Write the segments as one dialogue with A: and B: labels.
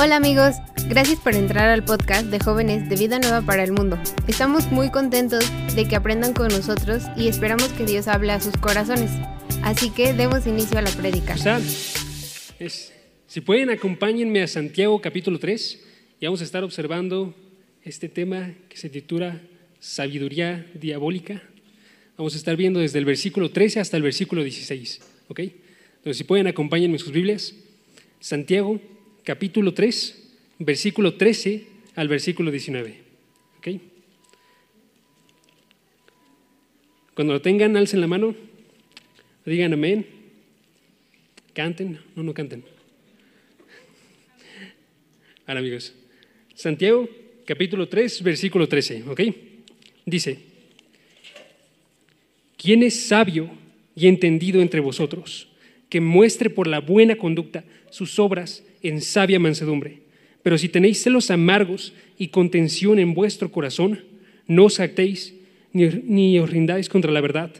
A: Hola amigos, gracias por entrar al podcast de jóvenes de Vida Nueva para el Mundo. Estamos muy contentos de que aprendan con nosotros y esperamos que Dios hable a sus corazones. Así que demos inicio a la prédica.
B: si pueden, acompáñenme a Santiago capítulo 3 y vamos a estar observando este tema que se titula Sabiduría Diabólica. Vamos a estar viendo desde el versículo 13 hasta el versículo 16. ¿ok? Entonces, si pueden, acompáñenme sus Biblias. Santiago capítulo 3, versículo 13 al versículo 19. ¿Ok? Cuando lo tengan, alcen la mano, digan amén, canten, no, no canten. Ahora amigos, Santiago capítulo 3, versículo 13, ¿ok? Dice, ¿quién es sabio y entendido entre vosotros? Que muestre por la buena conducta sus obras en sabia mansedumbre. Pero si tenéis celos amargos y contención en vuestro corazón, no os actéis ni, os rindáis contra la verdad.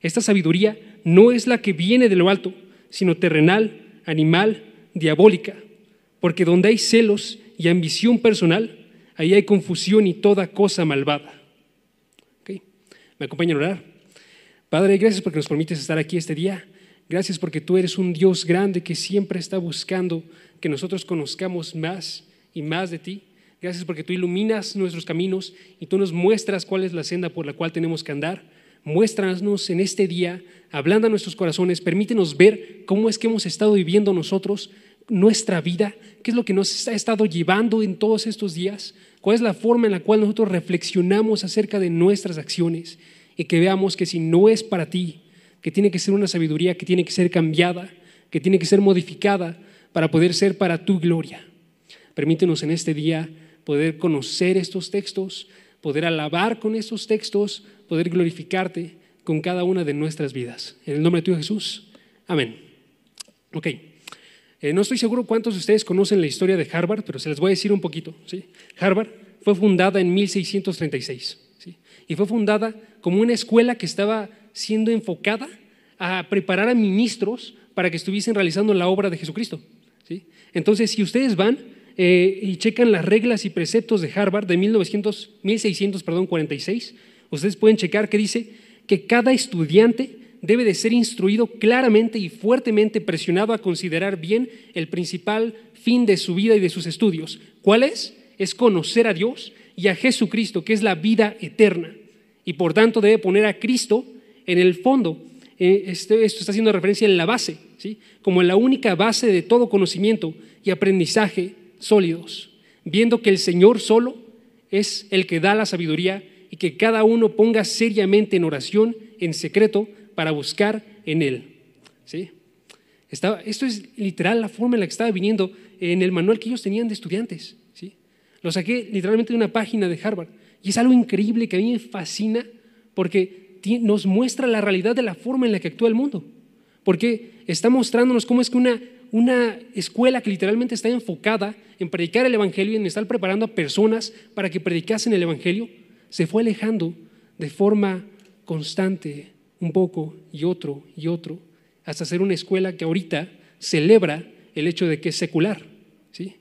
B: Esta sabiduría no es la que viene de lo alto, sino terrenal, animal, diabólica. Porque donde hay celos y ambición personal, ahí hay confusión y toda cosa malvada. ¿Me acompañan a orar? Padre, gracias porque nos permites estar aquí este día. Gracias porque tú eres un Dios grande que siempre está buscando que nosotros conozcamos más y más de ti. Gracias porque tú iluminas nuestros caminos y tú nos muestras cuál es la senda por la cual tenemos que andar. Muéstranos en este día, hablando a nuestros corazones, permítenos ver cómo es que hemos estado viviendo nosotros nuestra vida, qué es lo que nos ha estado llevando en todos estos días, cuál es la forma en la cual nosotros reflexionamos acerca de nuestras acciones y que veamos que si no es para ti, que tiene que ser una sabiduría que tiene que ser cambiada, que tiene que ser modificada, para poder ser para tu gloria. Permítenos en este día poder conocer estos textos, poder alabar con estos textos, poder glorificarte con cada una de nuestras vidas. En el nombre de tu Jesús. Amén. Ok. Eh, no estoy seguro cuántos de ustedes conocen la historia de Harvard, pero se les voy a decir un poquito. ¿sí? Harvard fue fundada en 1636 ¿sí? y fue fundada como una escuela que estaba siendo enfocada a preparar a ministros para que estuviesen realizando la obra de Jesucristo. Entonces, si ustedes van eh, y checan las reglas y preceptos de Harvard de 1900, 1646, ustedes pueden checar que dice que cada estudiante debe de ser instruido claramente y fuertemente presionado a considerar bien el principal fin de su vida y de sus estudios. ¿Cuál es? Es conocer a Dios y a Jesucristo, que es la vida eterna. Y por tanto debe poner a Cristo en el fondo. Eh, esto está haciendo referencia en la base como la única base de todo conocimiento y aprendizaje sólidos, viendo que el Señor solo es el que da la sabiduría y que cada uno ponga seriamente en oración, en secreto, para buscar en Él. ¿sí? esto es literal la forma en la que estaba viniendo en el manual que ellos tenían de estudiantes. ¿sí? Lo saqué literalmente de una página de Harvard y es algo increíble que a mí me fascina porque nos muestra la realidad de la forma en la que actúa el mundo porque está mostrándonos cómo es que una, una escuela que literalmente está enfocada en predicar el Evangelio y en estar preparando a personas para que predicasen el Evangelio, se fue alejando de forma constante, un poco y otro y otro, hasta ser una escuela que ahorita celebra el hecho de que es secular. ¿sí?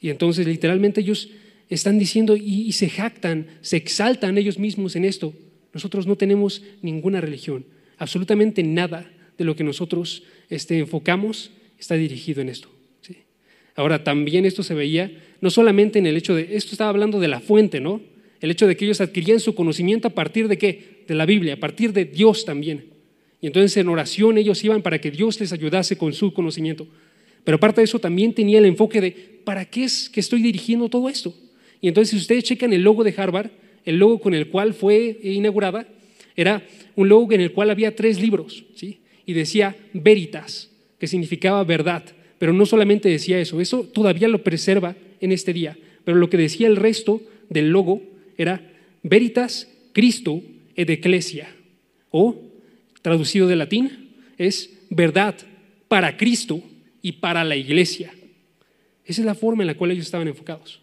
B: Y entonces literalmente ellos están diciendo y, y se jactan, se exaltan ellos mismos en esto. Nosotros no tenemos ninguna religión, absolutamente nada de lo que nosotros este, enfocamos está dirigido en esto. Ahora, también esto se veía no solamente en el hecho de, esto estaba hablando de la fuente, ¿no? El hecho de que ellos adquirían su conocimiento a partir de qué? De la Biblia, a partir de Dios también. Y entonces en oración ellos iban para que Dios les ayudase con su conocimiento. Pero aparte de eso también tenía el enfoque de, ¿para qué es que estoy dirigiendo todo esto? Y entonces si ustedes checan el logo de Harvard, el logo con el cual fue inaugurada, era un logo en el cual había tres libros, ¿sí? y decía veritas, que significaba verdad. Pero no solamente decía eso, eso todavía lo preserva en este día. Pero lo que decía el resto del logo era veritas Cristo ed ecclesia. O, traducido de latín, es verdad para Cristo y para la iglesia. Esa es la forma en la cual ellos estaban enfocados.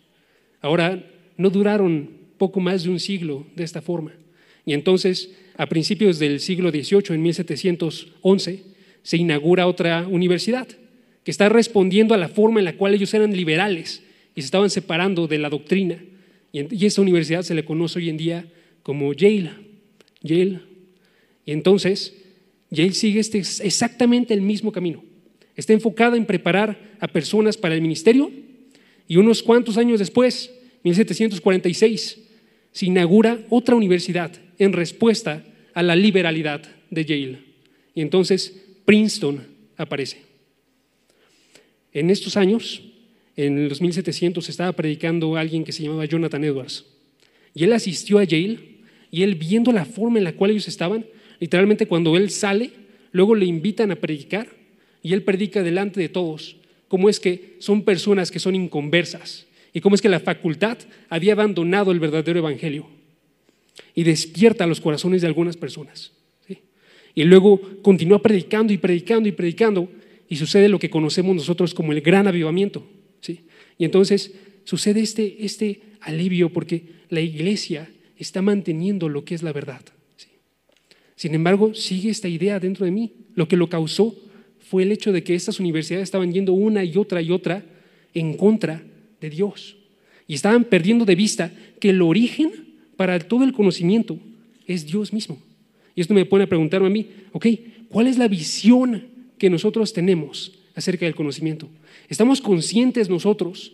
B: Ahora, no duraron poco más de un siglo de esta forma. Y entonces a principios del siglo XVIII, en 1711, se inaugura otra universidad, que está respondiendo a la forma en la cual ellos eran liberales y se estaban separando de la doctrina. Y, esa universidad se le conoce hoy en día como Yale. Yale. Y entonces, Yale sigue este, exactamente el mismo camino. Está enfocada en preparar a personas para el ministerio y unos cuantos años después, 1746, se inaugura otra universidad en respuesta a la liberalidad de Yale. Y entonces Princeton aparece. En estos años, en los 1700, estaba predicando alguien que se llamaba Jonathan Edwards. Y él asistió a Yale y él viendo la forma en la cual ellos estaban, literalmente cuando él sale, luego le invitan a predicar y él predica delante de todos cómo es que son personas que son inconversas y cómo es que la facultad había abandonado el verdadero evangelio y despierta los corazones de algunas personas. Y luego continúa predicando y predicando y predicando y sucede lo que conocemos nosotros como el gran avivamiento. ¿sí? Y entonces sucede este, este alivio porque la iglesia está manteniendo lo que es la verdad. Sin embargo, sigue esta idea dentro de mí. Lo que lo causó fue el hecho de que estas universidades estaban yendo una y otra y otra en contra de Dios. Y estaban perdiendo de vista que el origen para todo el conocimiento es Dios mismo. Y esto me pone a preguntarme a mí, ok, ¿cuál es la visión que nosotros tenemos acerca del conocimiento? ¿Estamos conscientes nosotros,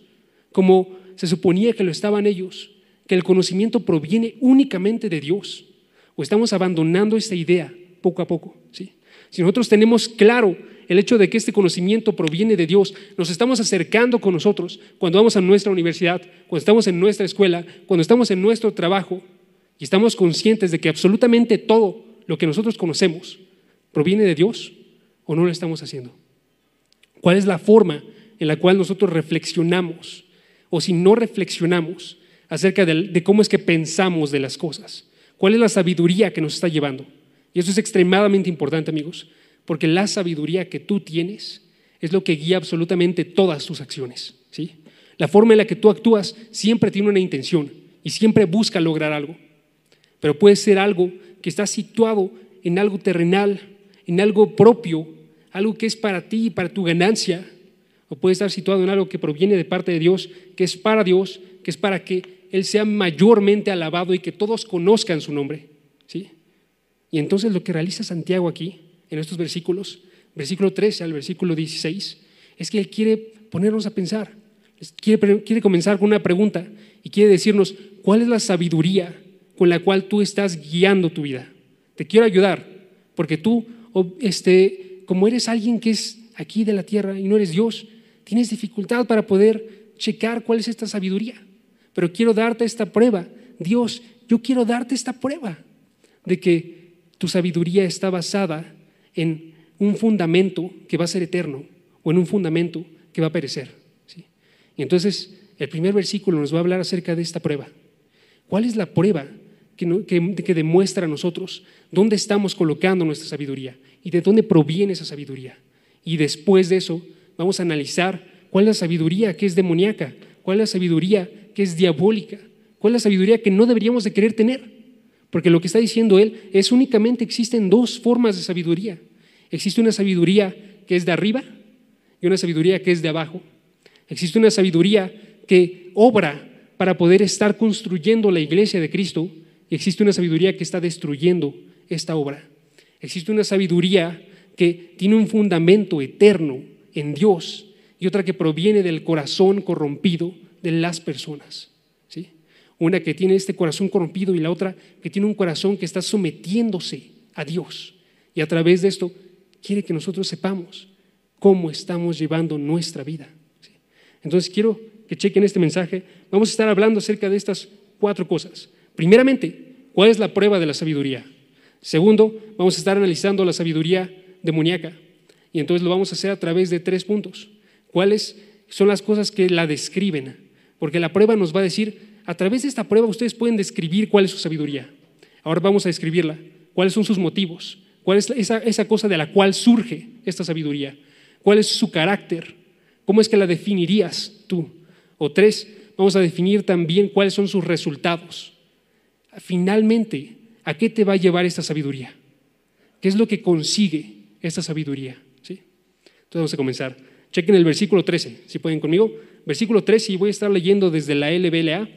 B: como se suponía que lo estaban ellos, que el conocimiento proviene únicamente de Dios? ¿O estamos abandonando esta idea poco a poco? ¿sí? Si nosotros tenemos claro el hecho de que este conocimiento proviene de Dios, nos estamos acercando con nosotros cuando vamos a nuestra universidad, cuando estamos en nuestra escuela, cuando estamos en nuestro trabajo y estamos conscientes de que absolutamente todo lo que nosotros conocemos proviene de Dios o no lo estamos haciendo. ¿Cuál es la forma en la cual nosotros reflexionamos o si no reflexionamos acerca de, cómo es que pensamos de las cosas? ¿Cuál es la sabiduría que nos está llevando? Y eso es extremadamente importante, amigos, porque la sabiduría que tú tienes es lo que guía absolutamente todas tus acciones. ¿sí? La forma en la que tú actúas siempre tiene una intención y siempre busca lograr algo, pero puede ser algo que está situado en algo terrenal, en algo propio, algo que es para ti y para tu ganancia, o puede estar situado en algo que proviene de parte de Dios, que es para Dios, que es para que Él sea mayormente alabado y que todos conozcan su nombre. ¿sí? Y entonces lo que realiza Santiago aquí en estos versículos, versículo 13 al versículo 16, es que Él quiere ponernos a pensar, quiere, quiere comenzar con una pregunta y quiere decirnos, ¿cuál es la sabiduría con la cual tú estás guiando tu vida? Te quiero ayudar, porque tú, este, como eres alguien que es aquí de la tierra y no eres Dios, tienes dificultad para poder checar cuál es esta sabiduría. Pero quiero darte esta prueba. Dios, yo quiero darte esta prueba de que tu sabiduría está basada en un fundamento que va a ser eterno o en un fundamento que va a perecer. ¿sí? Y entonces el primer versículo nos va a hablar acerca de esta prueba. ¿Cuál es la prueba que, que, demuestra a nosotros dónde estamos colocando nuestra sabiduría y de dónde proviene esa sabiduría? Y después de eso vamos a analizar cuál es la sabiduría que es demoníaca, cuál es la sabiduría que es diabólica, cuál es la sabiduría que no deberíamos de querer tener. Porque lo que está diciendo él es únicamente existen dos formas de sabiduría. Existe una sabiduría que es de arriba y una sabiduría que es de abajo. Existe una sabiduría que obra para poder estar construyendo la iglesia de Cristo y existe una sabiduría que está destruyendo esta obra. Existe una sabiduría que tiene un fundamento eterno en Dios y otra que proviene del corazón corrompido de las personas. Una que tiene este corazón corrompido y la otra que tiene un corazón que está sometiéndose a Dios. Y a través de esto quiere que nosotros sepamos cómo estamos llevando nuestra vida. Entonces quiero que chequen este mensaje. Vamos a estar hablando acerca de estas cuatro cosas. Primeramente, ¿cuál es la prueba de la sabiduría? Segundo, vamos a estar analizando la sabiduría demoníaca. Y entonces lo vamos a hacer a través de tres puntos. ¿Cuáles son las cosas que la describen? Porque la prueba nos va a decir a través de esta prueba ustedes pueden describir cuál es su sabiduría. Ahora vamos a describirla. ¿Cuáles son sus motivos? ¿Cuál es esa, cosa de la cual surge esta sabiduría? ¿Cuál es su carácter? ¿Cómo es que la definirías tú? O tres, vamos a definir también cuáles son sus resultados. Finalmente, ¿a qué te va a llevar esta sabiduría? ¿Qué es lo que consigue esta sabiduría? Entonces vamos a comenzar. Chequen el versículo 13, si pueden conmigo. Versículo 13, y voy a estar leyendo desde la LBLA,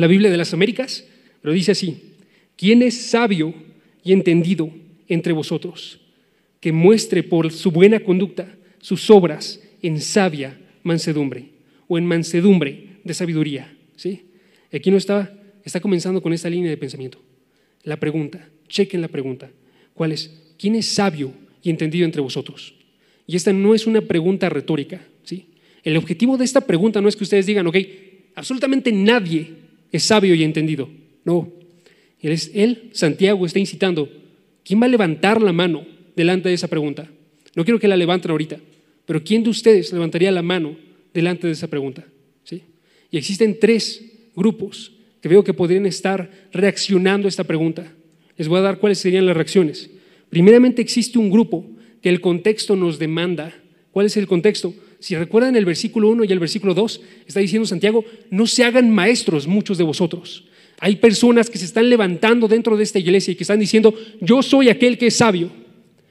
B: la Biblia de las Américas, pero dice así, ¿quién es sabio y entendido entre vosotros? Que muestre por su buena conducta sus obras en sabia mansedumbre o en mansedumbre de sabiduría. ¿sí? Aquí no está, está comenzando con esta línea de pensamiento. La pregunta, chequen la pregunta. ¿Cuál es? ¿Quién es sabio y entendido entre vosotros? Y esta no es una pregunta retórica. ¿sí? El objetivo de esta pregunta no es que ustedes digan, ok, absolutamente nadie es sabio y entendido. No. Él, es, él, Santiago, está incitando. ¿Quién va a levantar la mano delante de esa pregunta? No quiero que la levanten ahorita, pero ¿quién de ustedes levantaría la mano delante de esa pregunta? ¿Sí? Y existen tres grupos que veo que podrían estar reaccionando a esta pregunta. Les voy a dar cuáles serían las reacciones. Primeramente existe un grupo que el contexto nos demanda. ¿Cuál es el contexto? Si recuerdan el versículo 1 y el versículo 2, está diciendo Santiago, no se hagan maestros muchos de vosotros. Hay personas que se están levantando dentro de esta iglesia y que están diciendo, yo soy aquel que es sabio,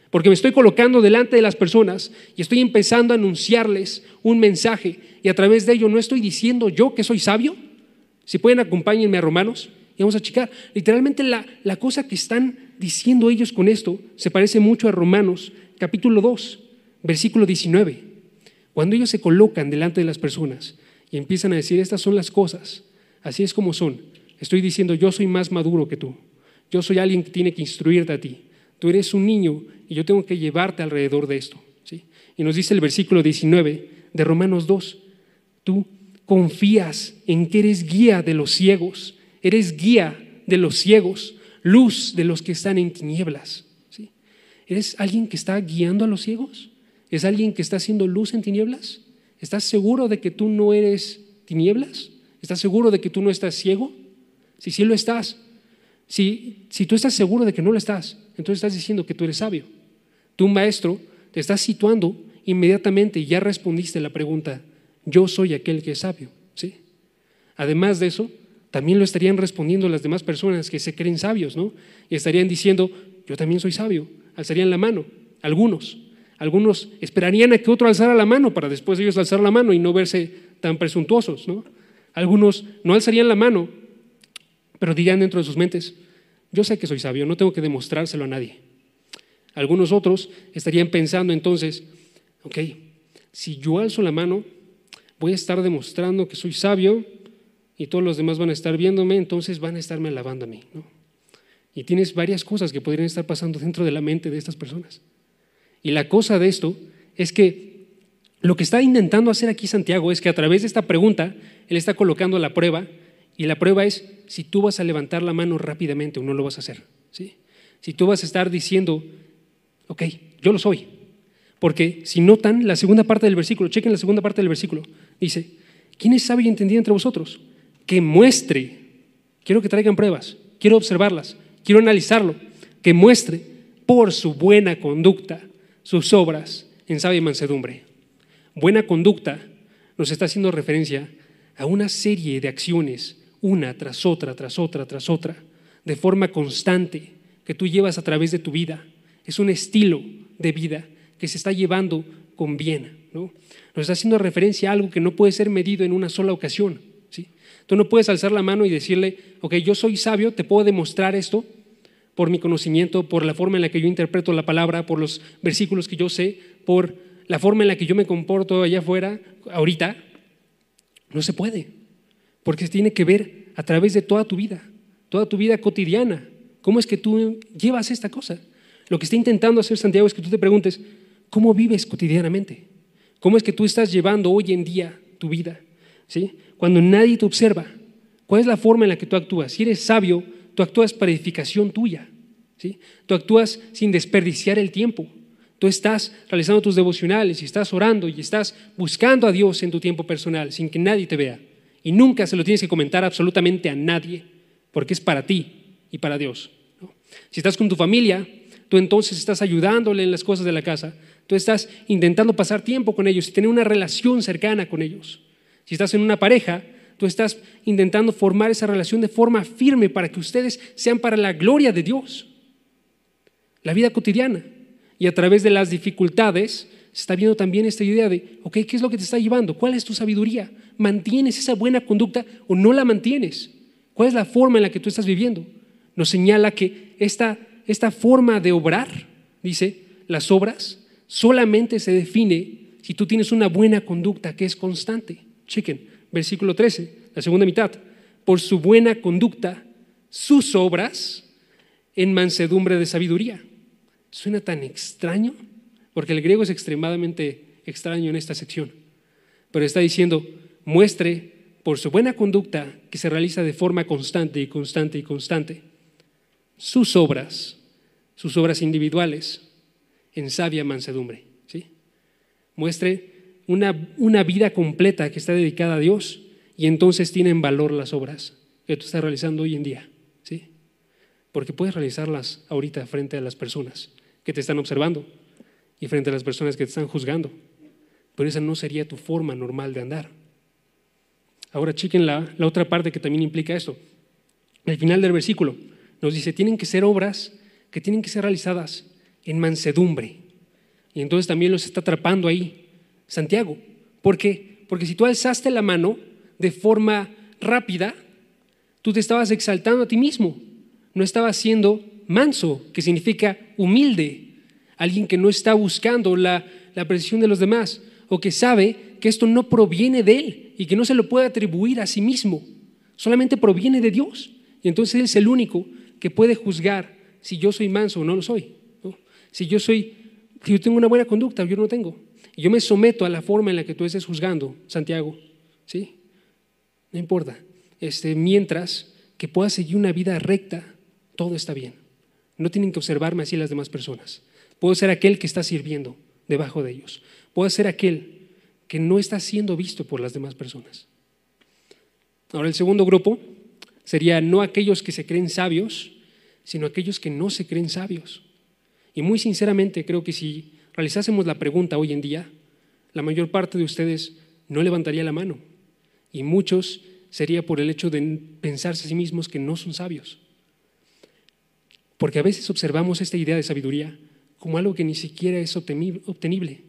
B: porque me estoy colocando delante de las personas y estoy empezando a anunciarles un mensaje y a través de ello no estoy diciendo yo que soy sabio. Si pueden acompáñenme a Romanos y vamos a checar. Literalmente la, la cosa que están diciendo ellos con esto se parece mucho a Romanos capítulo 2, versículo 19. Cuando ellos se colocan delante de las personas y empiezan a decir, estas son las cosas, así es como son, estoy diciendo, yo soy más maduro que tú, yo soy alguien que tiene que instruirte a ti, tú eres un niño y yo tengo que llevarte alrededor de esto. ¿sí? Y nos dice el versículo 19 de Romanos 2, tú confías en que eres guía de los ciegos, eres guía de los ciegos, luz de los que están en tinieblas. ¿sí? ¿Eres alguien que está guiando a los ciegos? ¿Es alguien que está haciendo luz en tinieblas? ¿Estás seguro de que tú no eres tinieblas? ¿Estás seguro de que tú no estás ciego? Si sí lo estás, si, si tú estás seguro de que no lo estás, entonces estás diciendo que tú eres sabio. Tu maestro te está situando inmediatamente y ya respondiste la pregunta, yo soy aquel que es sabio. ¿sí? Además de eso, también lo estarían respondiendo las demás personas que se creen sabios, ¿no? Y estarían diciendo, yo también soy sabio, alzarían la mano, algunos. Algunos esperarían a que otro alzara la mano para después ellos alzar la mano y no verse tan presuntuosos, ¿no? Algunos no alzarían la mano, pero dirían dentro de sus mentes, yo sé que soy sabio, no tengo que demostrárselo a nadie. Algunos otros estarían pensando entonces, ok, si yo alzo la mano, voy a estar demostrando que soy sabio y todos los demás van a estar viéndome, entonces van a estarme alabando a mí. Y tienes varias cosas que podrían estar pasando dentro de la mente de estas personas. Y la cosa de esto es que lo que está intentando hacer aquí Santiago es que a través de esta pregunta, él está colocando la prueba, y la prueba es si tú vas a levantar la mano rápidamente o no lo vas a hacer. ¿sí? Si tú vas a estar diciendo, ok, yo lo soy. Porque si notan la segunda parte del versículo, chequen la segunda parte del versículo, dice, ¿quién es sabio y entendido entre vosotros? Que muestre, quiero que traigan pruebas, quiero observarlas, quiero analizarlo, que muestre por su buena conducta sus obras en sabia mansedumbre. Buena conducta nos está haciendo referencia a una serie de acciones, una tras otra, tras otra, tras otra, de forma constante, que tú llevas a través de tu vida. Es un estilo de vida que se está llevando con bien. ¿no? Nos está haciendo referencia a algo que no puede ser medido en una sola ocasión. ¿sí? Tú no puedes alzar la mano y decirle, ok, yo soy sabio, te puedo demostrar esto, por mi conocimiento, por la forma en la que yo interpreto la palabra, por los versículos que yo sé, por la forma en la que yo me comporto allá afuera, ahorita, no se puede, porque tiene que ver a través de toda tu vida, toda tu vida cotidiana. ¿Cómo es que tú llevas esta cosa? Lo que está intentando hacer Santiago es que tú te preguntes, ¿cómo vives cotidianamente? ¿Cómo es que tú estás llevando hoy en día tu vida? ¿Sí? Cuando nadie te observa, ¿cuál es la forma en la que tú actúas? Si eres sabio, Tú actúas para edificación tuya. ¿sí? Tú actúas sin desperdiciar el tiempo. Tú estás realizando tus devocionales y estás orando y estás buscando a Dios en tu tiempo personal sin que nadie te vea. Y nunca se lo tienes que comentar absolutamente a nadie, porque es para ti y para Dios. Si estás con tu familia, tú entonces estás ayudándole en las cosas de la casa. Tú estás intentando pasar tiempo con ellos y tener una relación cercana con ellos. Si estás en una pareja, tú estás intentando formar esa relación de forma firme para que ustedes sean para la gloria de Dios. La vida cotidiana. Y a través de las dificultades se está viendo también esta idea de, ok, ¿qué es lo que te está llevando? ¿Cuál es tu sabiduría? ¿Mantienes esa buena conducta o no la mantienes? ¿Cuál es la forma en la que tú estás viviendo? Nos señala que esta, esta forma de obrar, dice, las obras, solamente se define si tú tienes una buena conducta que es constante. Chequen, versículo 13, la segunda mitad. Por su buena conducta, sus obras en mansedumbre de sabiduría. Suena tan extraño, porque el griego es extremadamente extraño en esta sección. Pero está diciendo, muestre por su buena conducta que se realiza de forma constante y constante y constante, sus obras, sus obras individuales, en sabia mansedumbre. ¿sí? Muestre una, una vida completa que está dedicada a Dios y entonces tienen valor las obras que tú estás realizando hoy en día. ¿sí? Porque puedes realizarlas ahorita frente a las personas que te están observando y frente a las personas que te están juzgando. Pero esa no sería tu forma normal de andar. Ahora chequen la, la otra parte que también implica esto. Al final del versículo nos dice, tienen que ser obras que tienen que ser realizadas en mansedumbre. Y entonces también los está atrapando ahí Santiago. ¿Por qué? Porque si tú alzaste la mano de forma rápida, tú te estabas exaltando a ti mismo. No estabas siendo manso, que significa humilde. Alguien que no está buscando la, la apreciación de los demás o que sabe que esto no proviene de él y que no se lo puede atribuir a sí mismo. Solamente proviene de Dios. Y entonces Él es el único que puede juzgar si yo soy manso o no lo soy. Si yo soy, si yo tengo una buena conducta, yo no tengo. Yo me someto a la forma en la que tú estés juzgando, Santiago, ¿sí? No importa. Este, mientras que pueda seguir una vida recta, todo está bien. No tienen que observarme así las demás personas. Puedo ser aquel que está sirviendo debajo de ellos. Puedo ser aquel que no está siendo visto por las demás personas. Ahora, el segundo grupo sería no aquellos que se creen sabios, sino aquellos que no se creen sabios. Y muy sinceramente creo que si realizásemos la pregunta hoy en día, la mayor parte de ustedes no levantaría la mano y muchos sería por el hecho de pensarse a sí mismos que no son sabios. Porque a veces observamos esta idea de sabiduría como algo que ni siquiera es obtenible,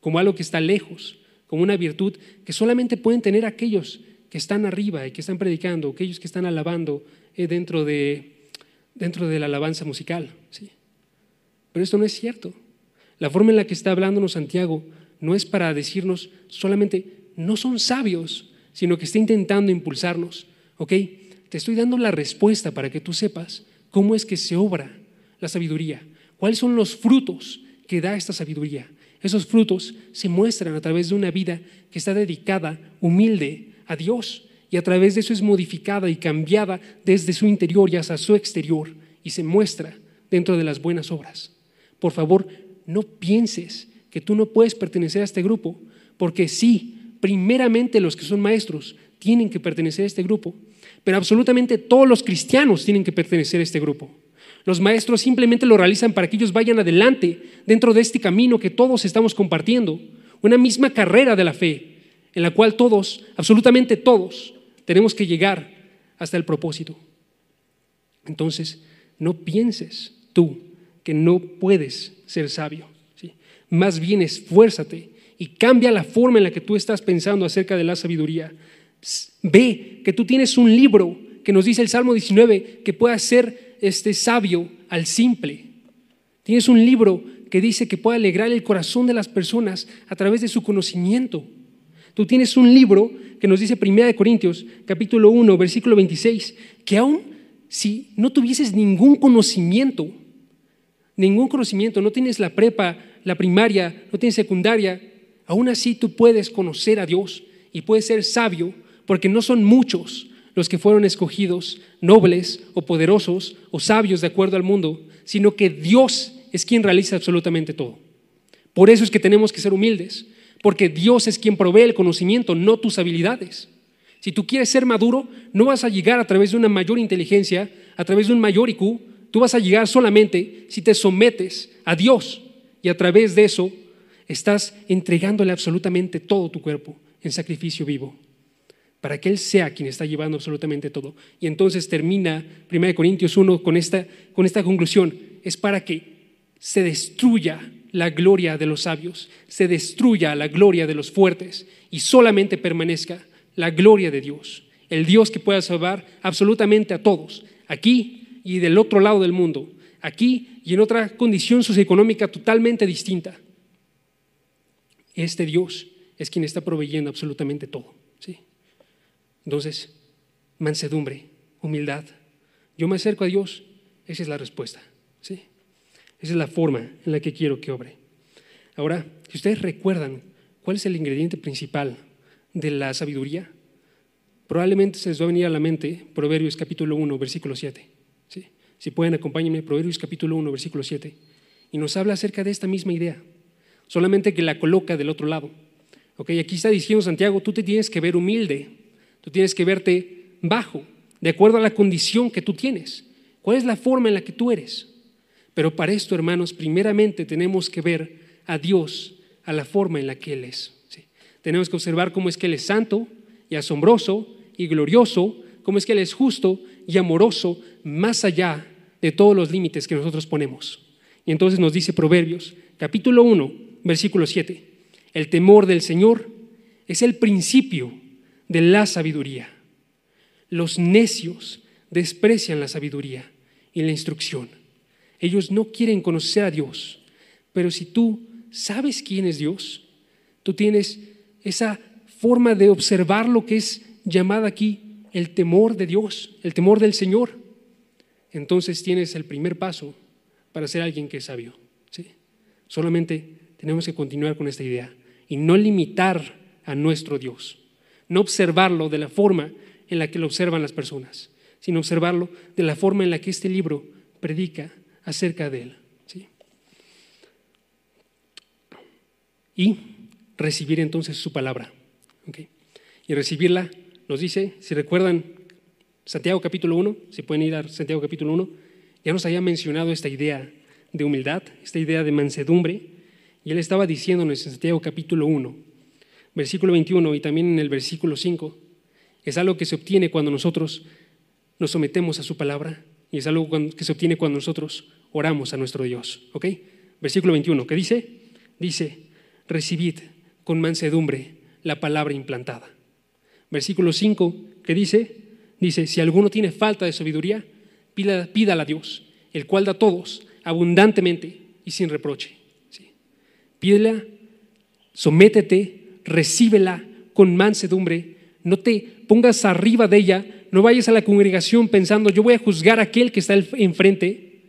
B: como algo que está lejos, como una virtud que solamente pueden tener aquellos que están arriba y que están predicando, aquellos que están alabando eh, dentro, de, dentro de la alabanza musical. ¿sí? Pero esto no es cierto. La forma en la que está hablándonos Santiago no es para decirnos solamente no son sabios, sino que está intentando impulsarnos. ¿Ok? Te estoy dando la respuesta para que tú sepas cómo es que se obra la sabiduría, cuáles son los frutos que da esta sabiduría. Esos frutos se muestran a través de una vida que está dedicada, humilde a Dios, y a través de eso es modificada y cambiada desde su interior y hasta su exterior, y se muestra dentro de las buenas obras. Por favor, no pienses que tú no puedes pertenecer a este grupo, porque sí, primeramente los que son maestros tienen que pertenecer a este grupo, pero absolutamente todos los cristianos tienen que pertenecer a este grupo. Los maestros simplemente lo realizan para que ellos vayan adelante dentro de este camino que todos estamos compartiendo, una misma carrera de la fe, en la cual todos, absolutamente todos, tenemos que llegar hasta el propósito. Entonces, no pienses tú que no puedes ser sabio. Más bien esfuérzate y cambia la forma en la que tú estás pensando acerca de la sabiduría. Ve que tú tienes un libro que nos dice el Salmo 19 que pueda ser este sabio al simple. Tienes un libro que dice que puede alegrar el corazón de las personas a través de su conocimiento. Tú tienes un libro que nos dice 1 Corintios, capítulo 1, versículo 26, que aún si no tuvieses ningún conocimiento, ningún conocimiento, no tienes la prepa, la primaria, no tienes secundaria, aún así tú puedes conocer a Dios y puedes ser sabio, porque no son muchos los que fueron escogidos, nobles o poderosos o sabios de acuerdo al mundo, sino que Dios es quien realiza absolutamente todo. Por eso es que tenemos que ser humildes, porque Dios es quien provee el conocimiento, no tus habilidades. Si tú quieres ser maduro, no vas a llegar a través de una mayor inteligencia, a través de un mayor IQ, Tú vas a llegar solamente si te sometes a Dios y a través de eso estás entregándole absolutamente todo tu cuerpo en sacrificio vivo, para que Él sea quien está llevando absolutamente todo. Y entonces termina 1 Corintios 1 con esta, con esta conclusión, es para que se destruya la gloria de los sabios, se destruya la gloria de los fuertes y solamente permanezca la gloria de Dios, el Dios que pueda salvar absolutamente a todos, aquí y del otro lado del mundo, aquí y en otra condición socioeconómica totalmente distinta. Este Dios es quien está proveyendo absolutamente todo. ¿sí? Entonces, mansedumbre, humildad. Yo me acerco a Dios, esa es la respuesta. ¿sí? Esa es la forma en la que quiero que obre. Ahora, si ustedes recuerdan cuál es el ingrediente principal de la sabiduría, probablemente se les va a venir a la mente Proverbios capítulo 1, versículo 7. Si pueden, acompáñenme, Proverbios capítulo 1, versículo 7. Y nos habla acerca de esta misma idea, solamente que la coloca del otro lado. Okay, aquí está diciendo Santiago, tú te tienes que ver humilde, tú tienes que verte bajo, de acuerdo a la condición que tú tienes. ¿Cuál es la forma en la que tú eres? Pero para esto, hermanos, primeramente tenemos que ver a Dios a la forma en la que Él es. Tenemos que observar cómo es que Él es santo y asombroso y glorioso, cómo es que Él es justo y amoroso, más allá de todos los límites que nosotros ponemos. Y entonces nos dice Proverbios, capítulo 1, versículo 7, el temor del Señor es el principio de la sabiduría. Los necios desprecian la sabiduría y la instrucción. Ellos no quieren conocer a Dios. Pero si tú sabes quién es Dios, tú tienes esa forma de observar lo que es llamada aquí el temor de Dios, el temor del Señor, entonces tienes el primer paso para ser alguien que es sabio. ¿sí? Solamente tenemos que continuar con esta idea y no limitar a nuestro Dios, no observarlo de la forma en la que lo observan las personas, sino observarlo de la forma en la que este libro predica acerca de Él. ¿sí? Y recibir entonces su palabra. Y recibirla, nos dice, si recuerdan Santiago capítulo 1, si pueden ir a Santiago capítulo 1, ya nos había mencionado esta idea de humildad, esta idea de mansedumbre, y él estaba diciéndonos en Santiago capítulo 1, versículo 21 y también en el versículo 5, es algo que se obtiene cuando nosotros nos sometemos a su palabra y es algo que se obtiene cuando nosotros oramos a nuestro Dios. ¿Ok? Versículo 21, ¿qué dice? Dice, recibid con mansedumbre la palabra implantada. Versículo 5, ¿qué dice? Dice, si alguno tiene falta de sabiduría, pídala, a Dios, el cual da a todos abundantemente y sin reproche. ¿Sí? Pídela, sométete, recíbela con mansedumbre, no te pongas arriba de ella, no vayas a la congregación pensando, yo voy a juzgar a aquel que está enfrente,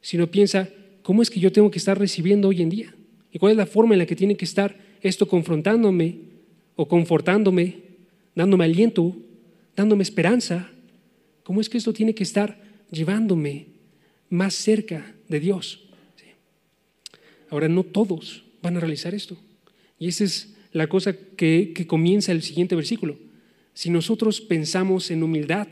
B: sino piensa, ¿cómo es que yo tengo que estar recibiendo hoy en día? ¿Y cuál es la forma en la que tiene que estar esto confrontándome o confortándome, dándome aliento, dándome esperanza? ¿Cómo es que esto tiene que estar llevándome más cerca de Dios? Ahora, no todos van a realizar esto. Y esa es la cosa que, que comienza el siguiente versículo. Si nosotros pensamos en humildad,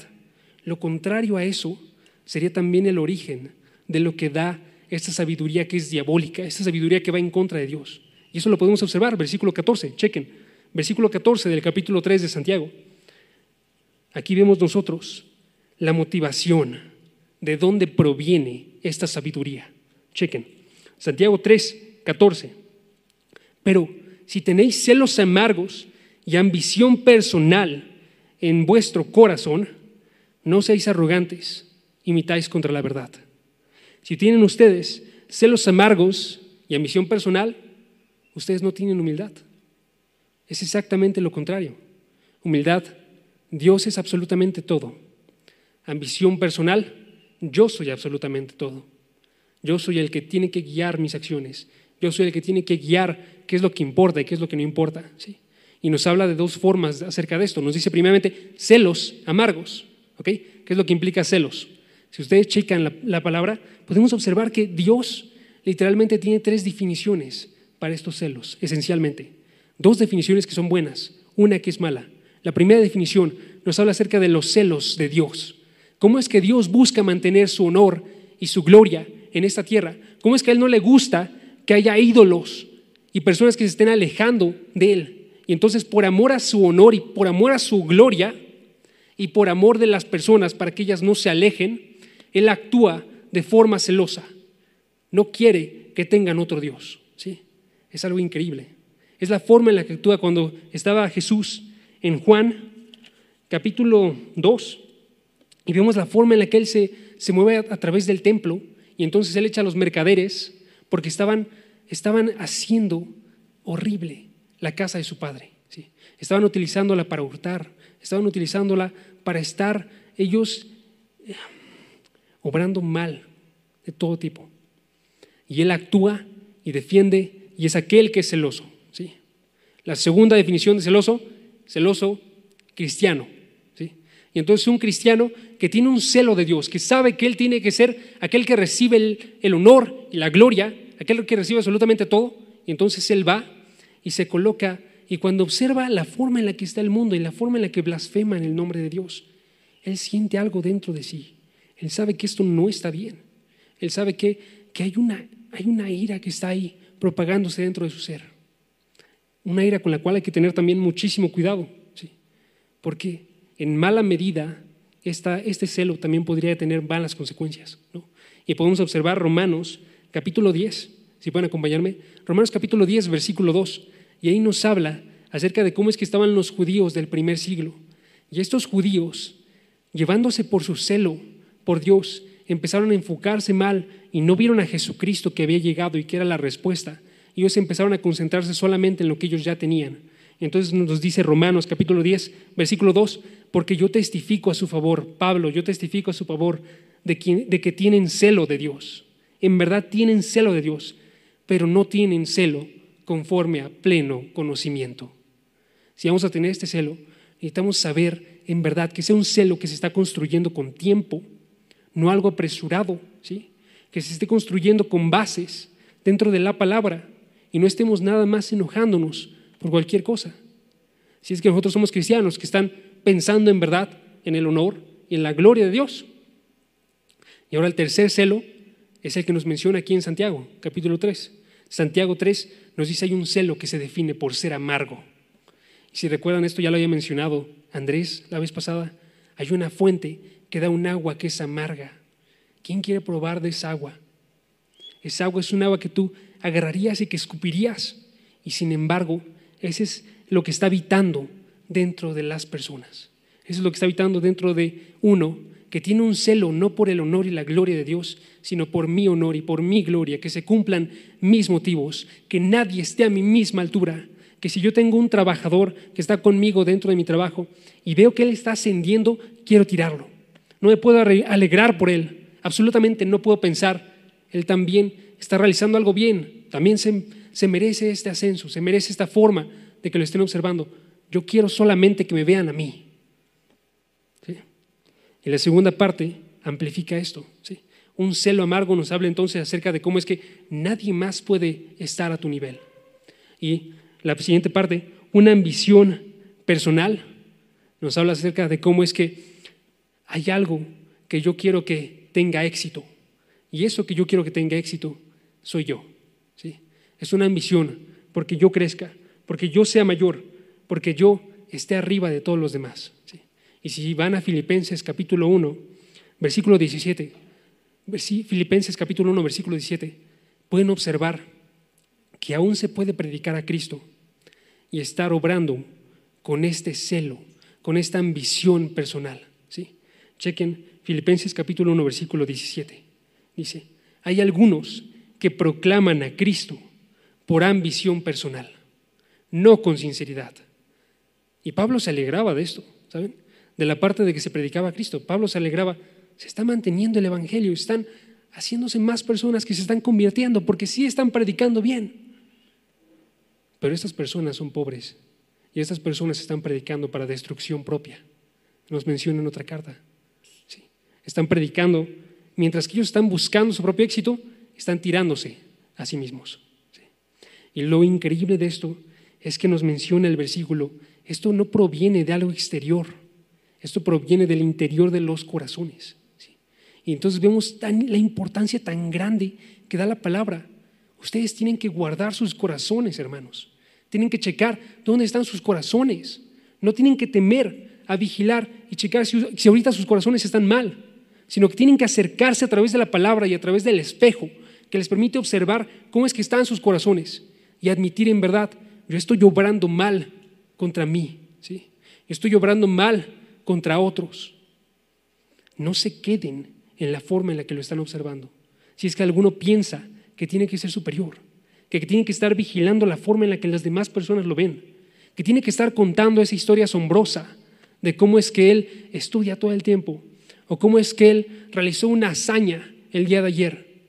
B: lo contrario a eso sería también el origen de lo que da esta sabiduría que es diabólica, esta sabiduría que va en contra de Dios. Y eso lo podemos observar, versículo 14, chequen, versículo 14 del capítulo 3 de Santiago. Aquí vemos nosotros la motivación de dónde proviene esta sabiduría. Chequen, Santiago 3, 14. Pero si tenéis celos amargos y ambición personal en vuestro corazón, no seáis arrogantes, imitáis contra la verdad. Si tienen ustedes celos amargos y ambición personal, ustedes no tienen humildad. Es exactamente lo contrario. Humildad, Dios es absolutamente todo. Ambición personal, yo soy absolutamente todo. Yo soy el que tiene que guiar mis acciones. Yo soy el que tiene que guiar qué es lo que importa y qué es lo que no importa. ¿sí? Y nos habla de dos formas acerca de esto. Nos dice primeramente celos amargos. ¿Qué es lo que implica celos? Si ustedes checan la, palabra, podemos observar que Dios literalmente tiene tres definiciones para estos celos, esencialmente. Dos definiciones que son buenas, una que es mala. La primera definición nos habla acerca de los celos de Dios. ¿Cómo es que Dios busca mantener su honor y su gloria en esta tierra? ¿Cómo es que a Él no le gusta que haya ídolos y personas que se estén alejando de Él? Y entonces por amor a su honor y por amor a su gloria y por amor de las personas para que ellas no se alejen, él actúa de forma celosa. No quiere que tengan otro Dios. es algo increíble. Es la forma en la que actúa cuando estaba Jesús en Juan capítulo 2 y vemos la forma en la que él se, se mueve a, través del templo y entonces él echa a los mercaderes porque estaban, estaban haciendo horrible la casa de su padre. ¿sí? Estaban utilizándola para hurtar, estaban utilizándola para estar ellos eh, obrando mal de todo tipo. Y él actúa y defiende y es aquel que es celoso. ¿sí? La segunda definición de celoso, celoso cristiano. ¿sí? Y entonces un cristiano que tiene un celo de Dios, que sabe que él tiene que ser aquel que recibe el, honor y la gloria, aquel que recibe absolutamente todo, y entonces él va y se coloca y cuando observa la forma en la que está el mundo y la forma en la que blasfema en el nombre de Dios, él siente algo dentro de sí. Él sabe que esto no está bien. Él sabe que, que hay, una, hay una ira que está ahí propagándose dentro de su ser. Una ira con la cual hay que tener también muchísimo cuidado. ¿sí? Porque en mala medida esta, este celo también podría tener malas consecuencias. ¿no? Y podemos observar Romanos capítulo 10, si pueden acompañarme. Romanos capítulo 10, versículo 2. Y ahí nos habla acerca de cómo es que estaban los judíos del primer siglo. Y estos judíos, llevándose por su celo por Dios, empezaron a enfocarse mal y no vieron a Jesucristo que había llegado y que era la respuesta. Ellos empezaron a concentrarse solamente en lo que ellos ya tenían. Entonces nos dice Romanos capítulo 10, versículo 2, porque yo testifico a su favor, Pablo, yo testifico a su favor de, de que tienen celo de Dios. En verdad tienen celo de Dios, pero no tienen celo conforme a pleno conocimiento. Si vamos a tener este celo, necesitamos saber en verdad que sea un celo que se está construyendo con tiempo, no algo apresurado, ¿sí? que se esté construyendo con bases dentro de la palabra y no estemos nada más enojándonos por cualquier cosa. Si es que nosotros somos cristianos que están pensando en verdad en el honor y en la gloria de Dios. Y ahora el tercer celo es el que nos menciona aquí en Santiago, capítulo 3. Santiago 3 nos dice hay un celo que se define por ser amargo. Y si recuerdan esto, ya lo había mencionado Andrés la vez pasada, hay una fuente que da un agua que es amarga. ¿Quién quiere probar de esa agua? Esa agua es un agua que tú agarrarías y que escupirías. Y sin embargo, ese es lo que está habitando dentro de las personas. Eso es lo que está habitando dentro de uno que tiene un celo no por el honor y la gloria de Dios, sino por mi honor y por mi gloria, que se cumplan mis motivos, que nadie esté a mi misma altura, que si yo tengo un trabajador que está conmigo dentro de mi trabajo y veo que él está ascendiendo, quiero tirarlo. No me puedo alegrar por él, absolutamente no puedo pensar, él también está realizando algo bien, también se, se merece este ascenso, se merece esta forma de que lo estén observando. Yo quiero solamente que me vean a mí. Y la segunda parte amplifica esto. Un celo amargo nos habla entonces acerca de cómo es que nadie más puede estar a tu nivel. Y la siguiente parte, una ambición personal, nos habla acerca de cómo es que hay algo que yo quiero que tenga éxito. Y eso que yo quiero que tenga éxito soy yo. ¿sí? Es una ambición porque yo crezca, porque yo sea mayor, porque yo esté arriba de todos los demás. Y si van a Filipenses capítulo 1, versículo 17, Filipenses capítulo 1, versículo 17, pueden observar que aún se puede predicar a Cristo y estar obrando con este celo, con esta ambición personal. ¿sí? Chequen Filipenses capítulo 1, versículo 17. Dice, hay algunos que proclaman a Cristo por ambición personal, no con sinceridad. Y Pablo se alegraba de esto, ¿saben? de la parte de que se predicaba a Cristo. Pablo se alegraba, se está manteniendo el Evangelio, están haciéndose más personas que se están convirtiendo porque sí están predicando bien. Pero estas personas son pobres y estas personas están predicando para destrucción propia. Nos menciona en otra carta. Sí. Están predicando, mientras que ellos están buscando su propio éxito, están tirándose a sí mismos. Y lo increíble de esto es que nos menciona el versículo, esto no proviene de algo exterior esto proviene del interior de los corazones. Y entonces vemos la importancia tan grande que da la palabra. Ustedes tienen que guardar sus corazones, hermanos. Tienen que checar dónde están sus corazones. No tienen que temer a vigilar y checar si, si ahorita sus corazones están mal, sino que tienen que acercarse a través de la palabra y a través del espejo que les permite observar cómo es que están sus corazones. y admitir en verdad, yo estoy obrando mal contra mí, ¿sí? estoy obrando mal contra otros. No se queden en la forma en la que lo están observando. Si es que alguno piensa que tiene que ser superior, que tiene que estar vigilando la forma en la que las demás personas lo ven, que tiene que estar contando esa historia asombrosa de cómo es que él estudia todo el tiempo o cómo es que él realizó una hazaña el día de ayer,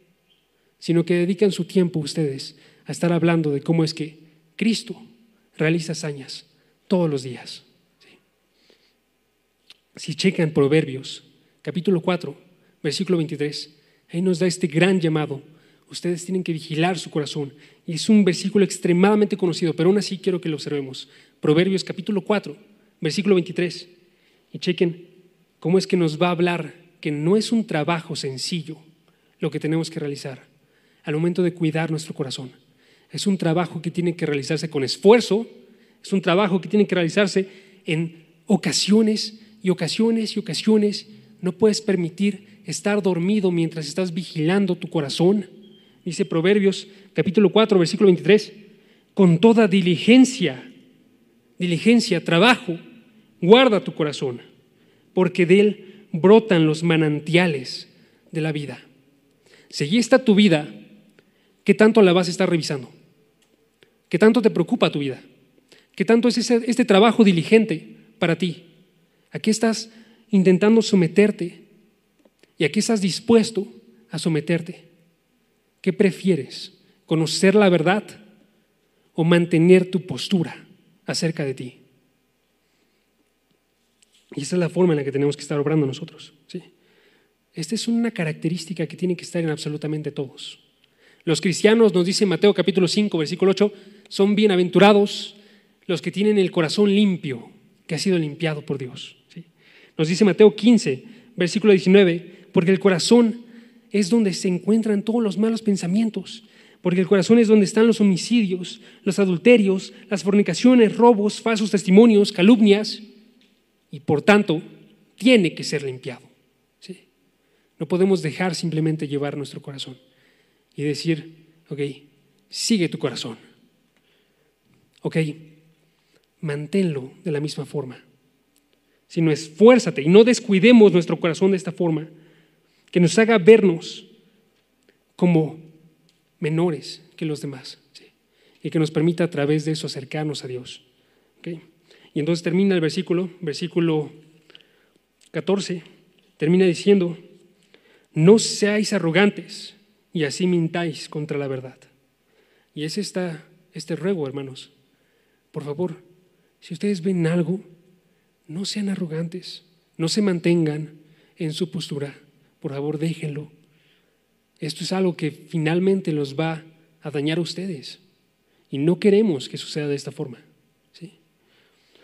B: sino que dedican su tiempo ustedes a estar hablando de cómo es que Cristo realiza hazañas todos los días. Si checan Proverbios, capítulo 4, versículo 23, ahí nos da este gran llamado. Ustedes tienen que vigilar su corazón. Y es un versículo extremadamente conocido, pero aún así quiero que lo observemos. Proverbios capítulo 4, versículo 23. Y chequen cómo es que nos va a hablar que no es un trabajo sencillo lo que tenemos que realizar al momento de cuidar nuestro corazón. Es un trabajo que tiene que realizarse con esfuerzo, es un trabajo que tiene que realizarse en ocasiones y ocasiones y ocasiones. No puedes permitir estar dormido mientras estás vigilando tu corazón. Dice Proverbios capítulo 4, versículo 23, con toda diligencia, diligencia, trabajo, guarda tu corazón, porque de él brotan los manantiales de la vida. Si allí está tu vida, ¿qué tanto la vas a estar revisando? ¿Qué tanto te preocupa tu vida? ¿Qué tanto es este trabajo diligente para ti? ¿A qué estás intentando someterte? ¿Y a qué estás dispuesto a someterte? ¿Qué prefieres? ¿Conocer la verdad o mantener tu postura acerca de ti? Y esa es la forma en la que tenemos que estar obrando nosotros. ¿sí? Esta es una característica que tiene que estar en absolutamente todos. Los cristianos, nos dice Mateo capítulo 5, versículo 8, son bienaventurados los que tienen el corazón limpio, que ha sido limpiado por Dios. ¿sí? Nos dice Mateo 15, versículo 19, porque el corazón es donde se encuentran todos los malos pensamientos, porque el corazón es donde están los homicidios, los adulterios, las fornicaciones, robos, falsos testimonios, calumnias y por tanto tiene que ser limpiado. No podemos dejar simplemente llevar nuestro corazón y decir, ok, sigue tu corazón. Ok, manténlo de la misma forma. Sino esfuérzate y no descuidemos nuestro corazón de esta forma, que nos haga vernos como menores que los demás y que nos permita a través de eso acercarnos a Dios. ¿okay? Y entonces termina el versículo, versículo 14, termina diciendo, no seáis arrogantes y así mintáis contra la verdad. Y es esta, este ruego, hermanos. Por favor, si ustedes ven algo, no sean arrogantes, no se mantengan en su postura. Por favor, déjenlo. Esto es algo que finalmente los va a dañar a ustedes. Y no queremos que suceda de esta forma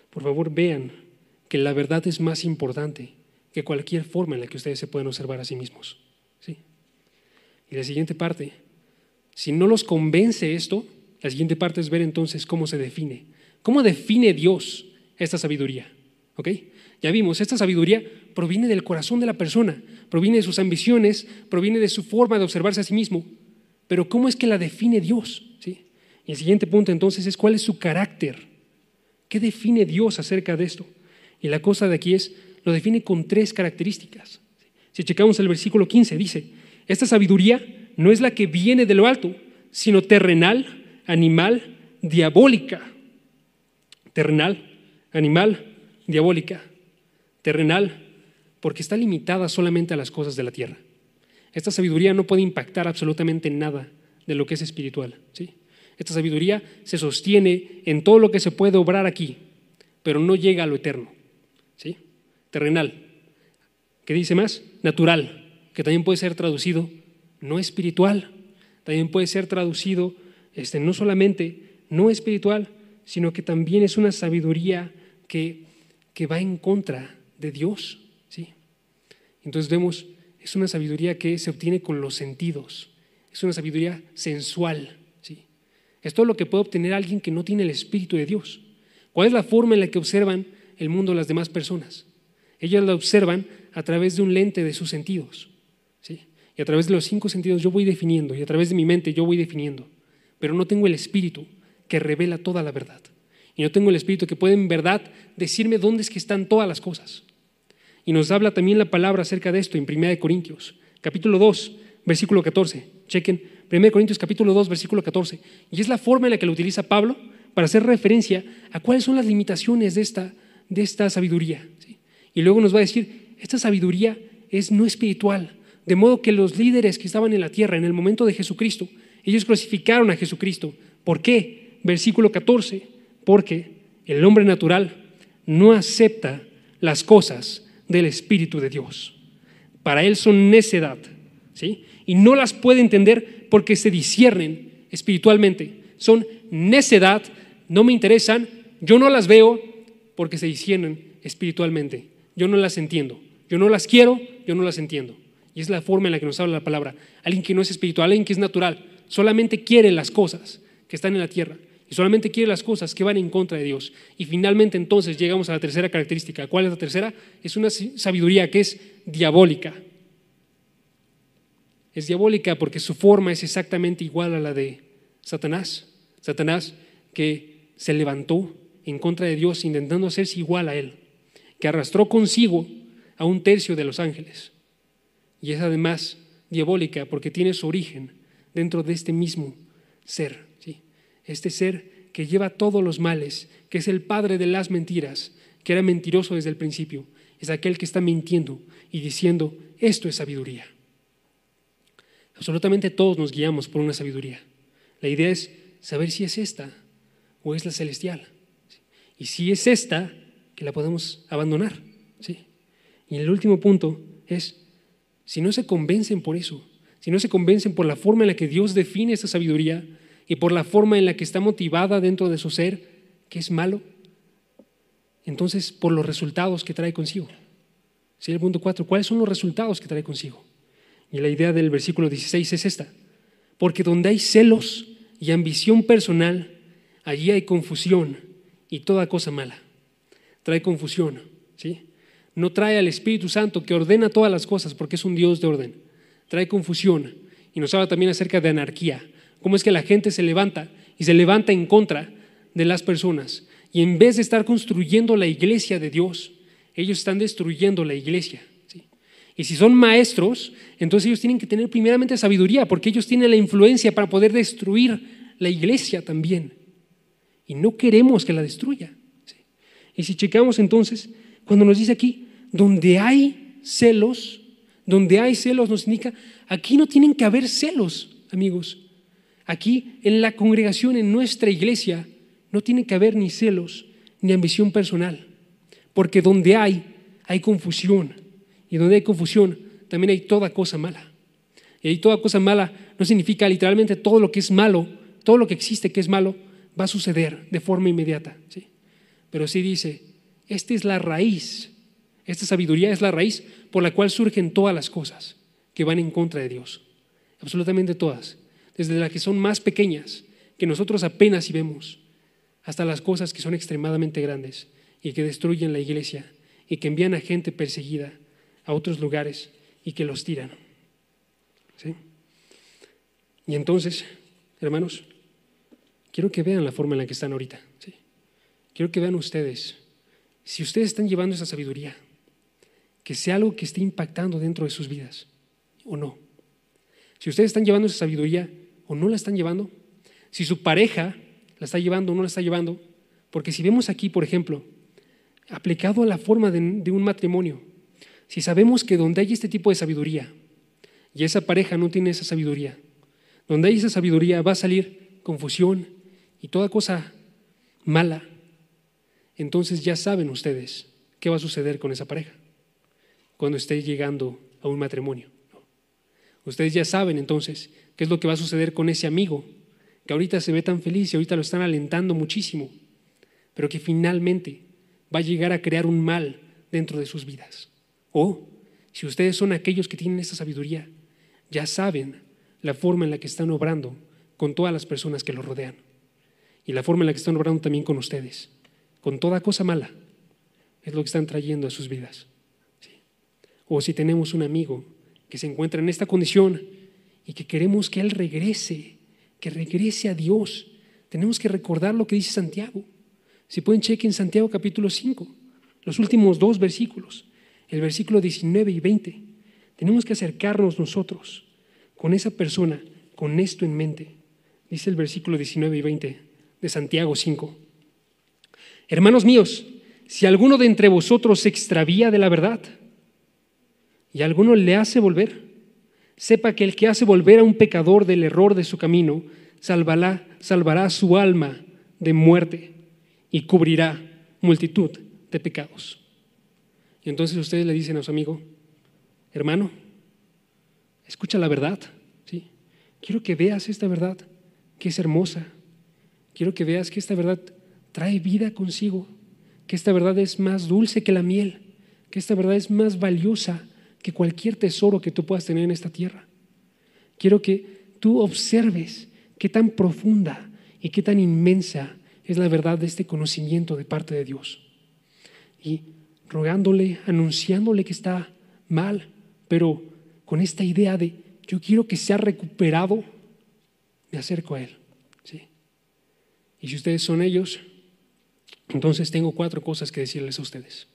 B: por favor vean que la verdad es más importante que cualquier forma en la que ustedes se pueden observar a sí mismos. ¿sí? Y la siguiente parte, si no los convence esto, la siguiente parte es ver entonces cómo se define. ¿Cómo define Dios esta sabiduría? ¿Ok? Ya vimos, esta sabiduría proviene del corazón de la persona, proviene de sus ambiciones, proviene de su forma de observarse a sí mismo. Pero ¿cómo es que la define Dios? ¿Sí? Y el siguiente punto entonces es cuál es su carácter. ¿Qué define Dios acerca de esto? Y la cosa de aquí es, lo define con tres características. Si checamos el versículo 15, dice, esta sabiduría no es la que viene de lo alto, sino terrenal, animal, diabólica. Terrenal, animal, diabólica. Terrenal, porque está limitada solamente a las cosas de la tierra. Esta sabiduría no puede impactar absolutamente nada de lo que es espiritual. ¿sí? Esta sabiduría se sostiene en todo lo que se puede obrar aquí, pero no llega a lo eterno. ¿sí? Terrenal. ¿Qué dice más? Natural, que también puede ser traducido no espiritual, también puede ser traducido este, no solamente no espiritual, sino que también es una sabiduría que, que va en contra de Dios. ¿sí? Entonces vemos, es una sabiduría que se obtiene con los sentidos, es una sabiduría sensual, es todo lo que puede obtener alguien que no tiene el Espíritu de Dios. ¿Cuál es la forma en la que observan el mundo las demás personas? Ellas la observan a través de un lente de sus sentidos. ¿sí? Y a través de los cinco sentidos yo voy definiendo, y a través de mi mente yo voy definiendo. Pero no tengo el Espíritu, que revela toda la verdad. Y no tengo el Espíritu que puede en verdad decirme dónde es que están todas las cosas. Y nos habla también la palabra acerca de esto en 1 Corintios, capítulo 2, versículo 14. Chequen, 1 Corintios capítulo 2, versículo 14. Y es la forma en la que lo utiliza Pablo para hacer referencia a cuáles son las limitaciones de esta, de esta sabiduría. Y luego nos va a decir, esta sabiduría es no espiritual, de modo que los líderes que estaban en la tierra en el momento de Jesucristo, ellos crucificaron a Jesucristo. ¿Por qué? Versículo 14, porque el hombre natural no acepta las cosas del Espíritu de Dios. Para él son necedad, ¿sí? Y no las puede entender porque se disciernen espiritualmente. Son necedad, no me interesan, yo no las veo porque se disciernen espiritualmente. Yo no las entiendo. Yo no las quiero, yo no las entiendo. Y es la forma en la que nos habla la palabra. Alguien que no es espiritual, alguien que es natural, solamente quiere las cosas que están en la tierra y solamente quiere las cosas que van en contra de Dios. Y finalmente entonces llegamos a la tercera característica. ¿Cuál es la tercera? Es una sabiduría que es diabólica. Es diabólica porque su forma es exactamente igual a la de Satanás. Satanás que se levantó en contra de Dios intentando hacerse igual a él, que arrastró consigo a un tercio de los ángeles. Y es además diabólica porque tiene su origen dentro de este mismo ser, ¿sí? este ser que lleva todos los males, que es el padre de las mentiras, que era mentiroso desde el principio, es aquel que está mintiendo y diciendo, esto es sabiduría. Absolutamente todos nos guiamos por una sabiduría. La idea es saber si es esta o es la celestial. Y si es esta, que la podemos abandonar. ¿sí? Y el último punto es, si no se convencen por eso, si no se convencen por la forma en la que Dios define esa sabiduría y por la forma en la que está motivada dentro de su ser, que es malo, entonces por los resultados que trae consigo. Sí, el punto 4, ¿cuáles son los resultados que trae consigo? Y la idea del versículo 16 es esta, porque donde hay celos y ambición personal, allí hay confusión y toda cosa mala. Trae confusión, ¿sí? No trae al Espíritu Santo que ordena todas las cosas porque es un Dios de orden. Trae confusión y nos habla también acerca de anarquía. Cómo es que la gente se levanta y se levanta en contra de las personas. Y en vez de estar construyendo la iglesia de Dios, ellos están destruyendo la iglesia. Y si son maestros, entonces ellos tienen que tener primeramente sabiduría, porque ellos tienen la influencia para poder destruir la iglesia también. Y no queremos que la destruya. Y si checamos entonces, cuando nos dice aquí, donde hay celos, donde hay celos nos indica, aquí no tienen que haber celos, amigos. Aquí en la congregación, en nuestra iglesia, no tiene que haber ni celos ni ambición personal, porque donde hay, hay confusión y donde hay confusión, también hay toda cosa mala. Y ahí toda cosa mala no significa literalmente todo lo que es malo, todo lo que existe que es malo, va a suceder de forma inmediata. ¿sí? Pero sí dice, esta es la raíz, esta sabiduría es la raíz por la cual surgen todas las cosas que van en contra de Dios. Absolutamente todas. Desde las que son más pequeñas, que nosotros apenas si vemos, hasta las cosas que son extremadamente grandes y que destruyen la iglesia y que envían a gente perseguida a otros lugares y que los tiran. ¿Sí? Y entonces, hermanos, quiero que vean la forma en la que están ahorita. Quiero que vean ustedes, si ustedes están llevando esa sabiduría, que sea algo que esté impactando dentro de sus vidas o no. Si ustedes están llevando esa sabiduría o no la están llevando, si su pareja la está llevando o no la está llevando, porque si vemos aquí, por ejemplo, aplicado a la forma de un matrimonio, si sabemos que donde hay este tipo de sabiduría y esa pareja no tiene esa sabiduría, donde hay esa sabiduría va a salir confusión y toda cosa mala, entonces ya saben ustedes qué va a suceder con esa pareja cuando esté llegando a un matrimonio. Ustedes ya saben entonces qué es lo que va a suceder con ese amigo que ahorita se ve tan feliz y ahorita lo están alentando muchísimo, pero que finalmente va a llegar a crear un mal dentro de sus vidas. O, si ustedes son aquellos que tienen esa sabiduría, ya saben la forma en la que están obrando con todas las personas que los rodean. Y la forma en la que están obrando también con ustedes. Con toda cosa mala. Es lo que están trayendo a sus vidas. O si tenemos un amigo que se encuentra en esta condición y que queremos que él regrese, que regrese a Dios, tenemos que recordar lo que dice Santiago. Si pueden chequen Santiago capítulo 5, los últimos dos versículos, el versículo 19 y 20. Tenemos que acercarnos nosotros con esa persona, con esto en mente. Dice el versículo 19 y 20 de Santiago 5. Hermanos míos, si alguno de entre vosotros se extravía de la verdad y alguno le hace volver, sepa que el que hace volver a un pecador del error de su camino, salvará, salvará su alma de muerte y cubrirá multitud de pecados. Y entonces ustedes le dicen a su amigo, hermano, escucha la verdad, ¿sí? Quiero que veas esta verdad que es hermosa. Quiero que veas que esta verdad trae vida consigo, que esta verdad es más dulce que la miel, que esta verdad es más valiosa que cualquier tesoro que tú puedas tener en esta tierra. Quiero que tú observes qué tan profunda y qué tan inmensa es la verdad de este conocimiento de parte de Dios. Y rogándole, anunciándole que está mal, pero con esta idea de yo quiero que sea recuperado, me acerco a Él. ¿sí? Y si ustedes son ellos, entonces tengo cuatro cosas que decirles a ustedes.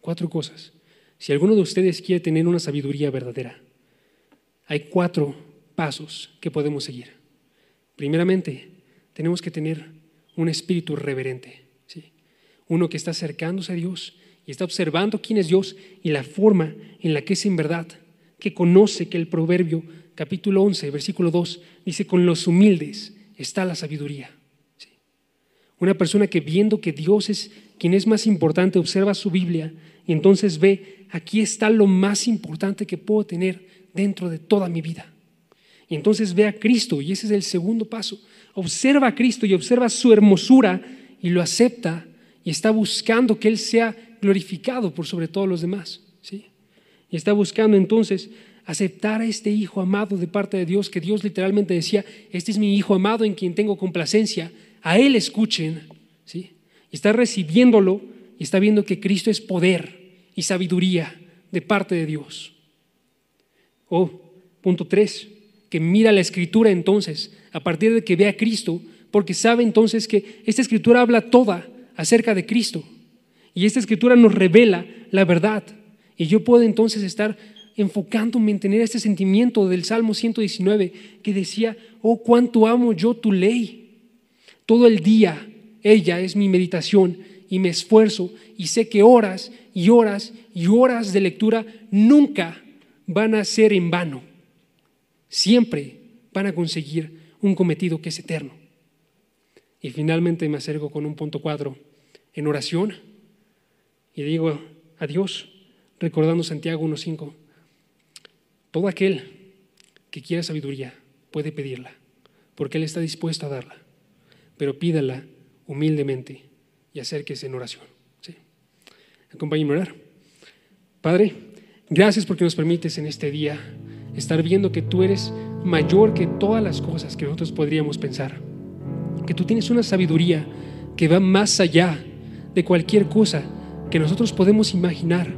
B: Cuatro cosas. Si alguno de ustedes quiere tener una sabiduría verdadera, hay cuatro pasos que podemos seguir. Primeramente, tenemos que tener un espíritu reverente. ¿sí? Uno que está acercándose a Dios y está observando quién es Dios y la forma en la que es en verdad, que conoce que el proverbio capítulo 11, versículo 2, dice, con los humildes está la sabiduría. Una persona que viendo que Dios es quien es más importante, observa su Biblia y entonces ve, aquí está lo más importante que puedo tener dentro de toda mi vida. Y entonces ve a Cristo y ese es el segundo paso. Observa a Cristo y observa su hermosura y lo acepta y está buscando que Él sea glorificado por sobre todos los demás. ¿sí? Y está buscando entonces aceptar a este Hijo amado de parte de Dios, que Dios literalmente decía, este es mi Hijo amado en quien tengo complacencia, a Él escuchen. ¿sí? Y está recibiéndolo y está viendo que Cristo es poder y sabiduría de parte de Dios. O, punto tres, que mira la escritura entonces, a partir de que ve a Cristo, porque sabe entonces que esta escritura habla toda acerca de Cristo. Y esta escritura nos revela la verdad. Y yo puedo entonces estar enfocándome en tener este sentimiento del Salmo 119 que decía, oh, cuánto amo yo tu ley. Todo el día ella es mi meditación y me esfuerzo y sé que horas y horas y horas de lectura nunca van a ser en vano. Siempre van a conseguir un cometido que es eterno. Y finalmente me acerco con un punto cuatro en oración y digo a Dios, recordando Santiago 1.5, todo aquel que quiera sabiduría puede pedirla, porque Él está dispuesto a darla, pero pídala humildemente y acérquese en oración. ¿sí? Acompáñenme a orar. Padre, gracias porque nos permites en este día estar viendo que tú eres mayor que todas las cosas que nosotros podríamos pensar, que tú tienes una sabiduría que va más allá de cualquier cosa que nosotros podemos imaginar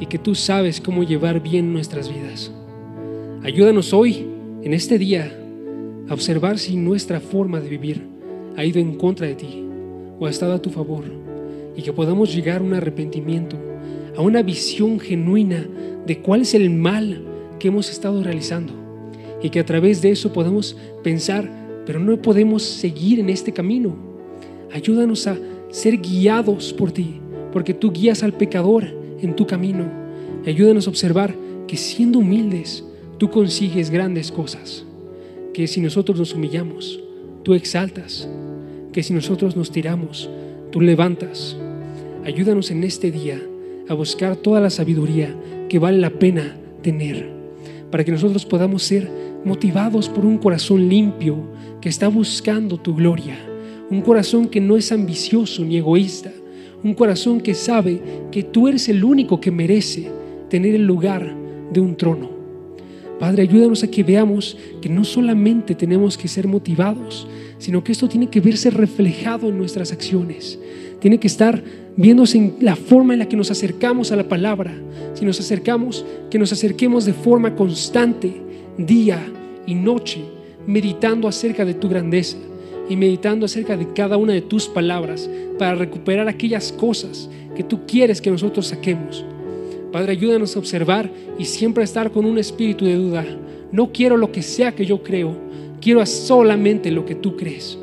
B: y que tú sabes cómo llevar bien nuestras vidas. Ayúdanos hoy, en este día, a observar si nuestra forma de vivir ha ido en contra de ti o ha estado a tu favor y que podamos llegar a un arrepentimiento, a una visión genuina de cuál es el mal que hemos estado realizando y que a través de eso podamos pensar, pero no podemos seguir en este camino. Ayúdanos a ser guiados por ti porque tú guías al pecador en tu camino. ayúdanos a observar que siendo humildes, tú consigues grandes cosas. Que si nosotros nos humillamos, tú exaltas. Que si nosotros nos tiramos, tú levantas. Ayúdanos en este día a buscar toda la sabiduría que vale la pena tener, para que nosotros podamos ser motivados por un corazón limpio que está buscando tu gloria, un corazón que no es ambicioso ni egoísta, un corazón que sabe que tú eres el único que merece tener el lugar de un trono. Padre, ayúdanos a que veamos que no solamente tenemos que ser motivados, sino que esto tiene que verse reflejado en nuestras acciones. Tiene que estar viéndose en la forma en la que nos acercamos a la palabra. Si nos acercamos, que nos acerquemos de forma constante, día y noche, meditando acerca de tu grandeza, y meditando acerca de cada una de tus palabras para recuperar aquellas cosas que tú quieres que nosotros saquemos. Padre, ayúdanos a observar y siempre estar con un espíritu de duda. No quiero lo que sea que yo creo, quiero solamente lo que tú crees.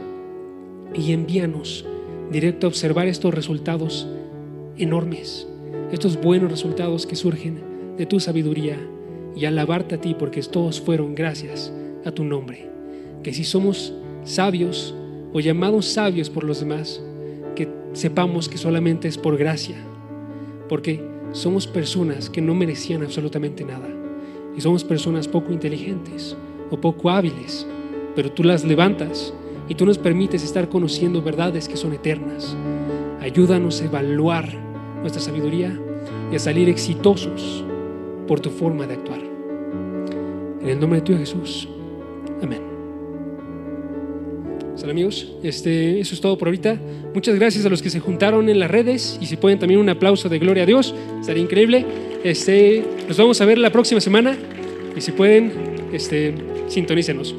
B: Y envíanos directo a observar estos resultados enormes, estos buenos resultados que surgen de tu sabiduría y alabarte a ti porque todos fueron gracias a tu nombre. Que si somos sabios o llamados sabios por los demás, que sepamos que solamente es por gracia, porque somos personas que no merecían absolutamente nada y somos personas poco inteligentes o poco hábiles, pero tú las levantas y tú nos permites estar conociendo verdades que son eternas. Ayúdanos a evaluar nuestra sabiduría y a salir exitosos por tu forma de actuar. En el nombre de tu Jesús. Amén. Amigos, este, eso es todo por ahorita. Muchas gracias a los que se juntaron en las redes y si pueden también un aplauso de gloria a Dios, estaría increíble. Este, nos vamos a ver la próxima semana y si pueden, este, sintonícenos.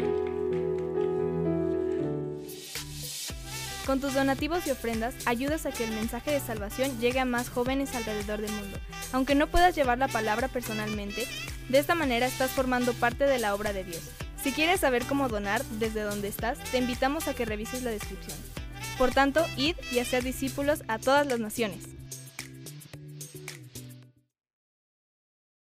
C: Con tus donativos y ofrendas ayudas a que el mensaje de salvación llegue a más jóvenes alrededor del mundo. Aunque no puedas llevar la palabra personalmente, de esta manera estás formando parte de la obra de Dios. Si quieres saber cómo donar desde donde estás, te invitamos a que revises la descripción. Por tanto, id y haced discípulos a todas las naciones.